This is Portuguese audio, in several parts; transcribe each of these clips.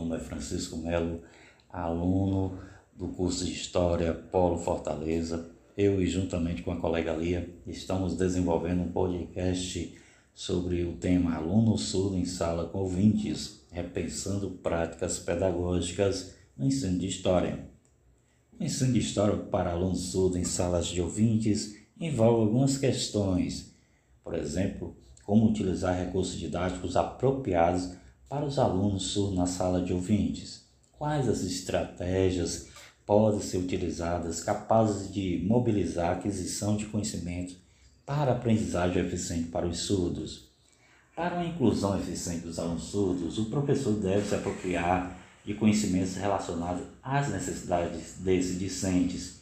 nome é Francisco Melo, aluno do curso de História Polo Fortaleza. Eu e juntamente com a colega Lia estamos desenvolvendo um podcast sobre o tema Aluno Surdo em Sala com Ouvintes, repensando práticas pedagógicas no ensino de História. O ensino de História para alunos surdos em salas de ouvintes envolve algumas questões, por exemplo, como utilizar recursos didáticos apropriados para os alunos surdos na sala de ouvintes. Quais as estratégias podem ser utilizadas capazes de mobilizar a aquisição de conhecimento para a aprendizagem eficiente para os surdos? Para uma inclusão eficiente dos alunos surdos, o professor deve se apropriar de conhecimentos relacionados às necessidades desses discentes,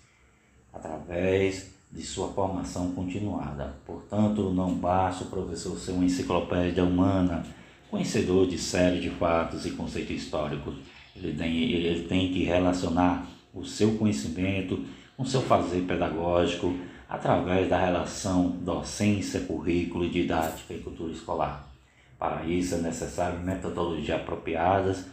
através de sua formação continuada. Portanto, não basta o professor ser uma enciclopédia humana, conhecedor de série de fatos e conceitos históricos. Ele tem, ele tem que relacionar o seu conhecimento com seu fazer pedagógico através da relação docência, currículo, didática e cultura escolar. Para isso é necessário metodologias apropriadas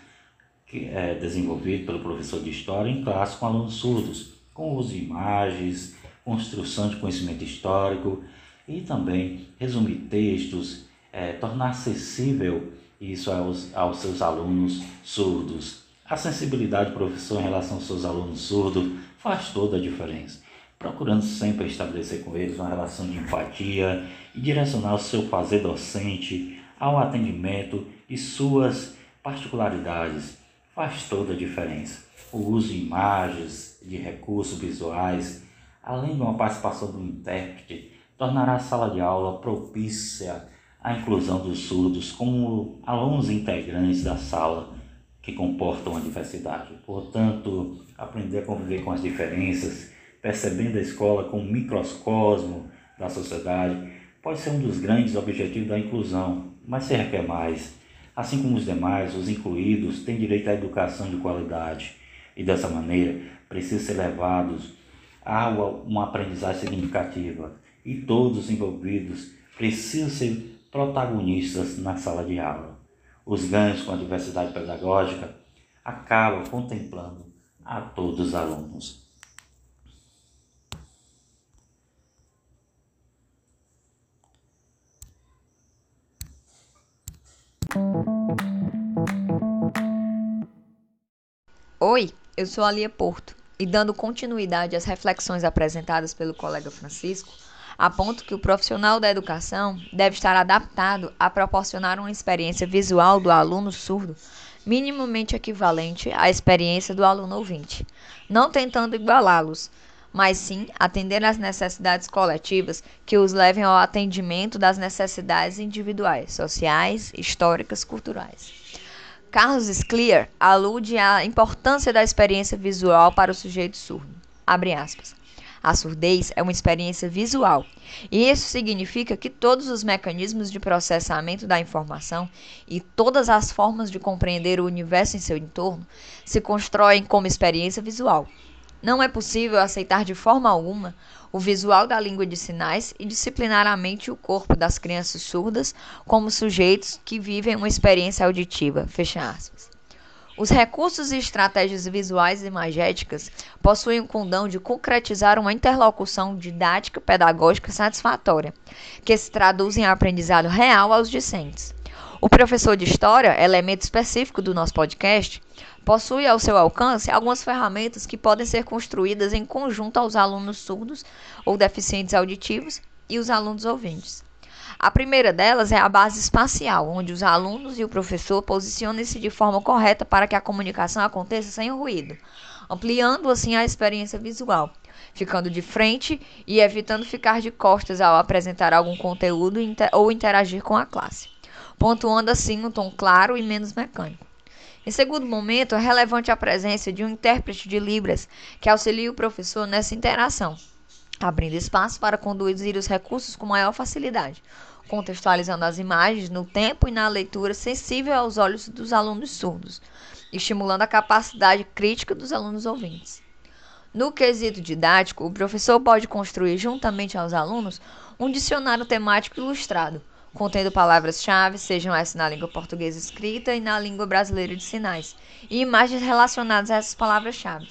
que é desenvolvido pelo professor de história em classe com alunos surdos, com uso de imagens, construção de conhecimento histórico e também resumir textos, é, tornar acessível isso aos, aos seus alunos surdos. A sensibilidade do professor em relação aos seus alunos surdos faz toda a diferença, procurando sempre estabelecer com eles uma relação de empatia e direcionar o seu fazer docente ao atendimento e suas particularidades. Faz toda a diferença. O uso de imagens, de recursos visuais, além de uma participação do intérprete, tornará a sala de aula propícia à inclusão dos surdos como alunos integrantes da sala que comportam a diversidade. Portanto, aprender a conviver com as diferenças, percebendo a escola como um microcosmo da sociedade, pode ser um dos grandes objetivos da inclusão, mas se requer mais. Assim como os demais, os incluídos têm direito à educação de qualidade e, dessa maneira, precisam ser levados há uma aprendizagem significativa e todos os envolvidos precisam ser protagonistas na sala de aula. Os ganhos com a diversidade pedagógica acabam contemplando a todos os alunos. Oi, eu sou a Lia Porto e dando continuidade às reflexões apresentadas pelo colega Francisco, aponto que o profissional da educação deve estar adaptado a proporcionar uma experiência visual do aluno surdo minimamente equivalente à experiência do aluno ouvinte, não tentando igualá-los, mas sim atender às necessidades coletivas que os levem ao atendimento das necessidades individuais, sociais, históricas, culturais. Carlos Scliar alude à importância da experiência visual para o sujeito surdo. Abre aspas. A surdez é uma experiência visual, e isso significa que todos os mecanismos de processamento da informação e todas as formas de compreender o universo em seu entorno se constroem como experiência visual. Não é possível aceitar de forma alguma o visual da língua de sinais e disciplinar a mente e o corpo das crianças surdas como sujeitos que vivem uma experiência auditiva. Fecha aspas. Os recursos e estratégias visuais e imagéticas possuem o condão de concretizar uma interlocução didática pedagógica satisfatória, que se traduz em aprendizado real aos discentes. O professor de história, elemento específico do nosso podcast, possui ao seu alcance algumas ferramentas que podem ser construídas em conjunto aos alunos surdos ou deficientes auditivos e os alunos ouvintes. A primeira delas é a base espacial, onde os alunos e o professor posicionam-se de forma correta para que a comunicação aconteça sem ruído, ampliando assim a experiência visual, ficando de frente e evitando ficar de costas ao apresentar algum conteúdo ou interagir com a classe, pontuando assim um tom claro e menos mecânico. Em segundo momento, é relevante a presença de um intérprete de Libras que auxilie o professor nessa interação, abrindo espaço para conduzir os recursos com maior facilidade, contextualizando as imagens no tempo e na leitura sensível aos olhos dos alunos surdos, estimulando a capacidade crítica dos alunos ouvintes. No quesito didático, o professor pode construir, juntamente aos alunos, um dicionário temático ilustrado, contendo palavras-chave, sejam essas na língua portuguesa escrita e na língua brasileira de sinais, e imagens relacionadas a essas palavras-chave.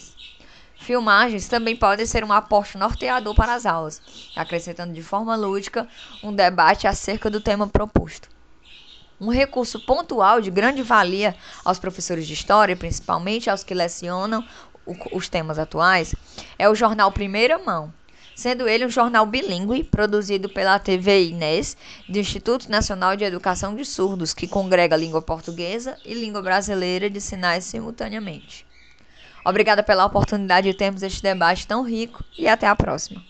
Filmagens também podem ser um aporte norteador para as aulas, acrescentando de forma lúdica um debate acerca do tema proposto. Um recurso pontual de grande valia aos professores de história, principalmente aos que lecionam os temas atuais, é o jornal Primeira Mão, sendo ele um jornal bilíngue produzido pela TV Inês, do Instituto Nacional de Educação de Surdos, que congrega língua portuguesa e língua brasileira de sinais simultaneamente. Obrigada pela oportunidade de termos este debate tão rico e até a próxima.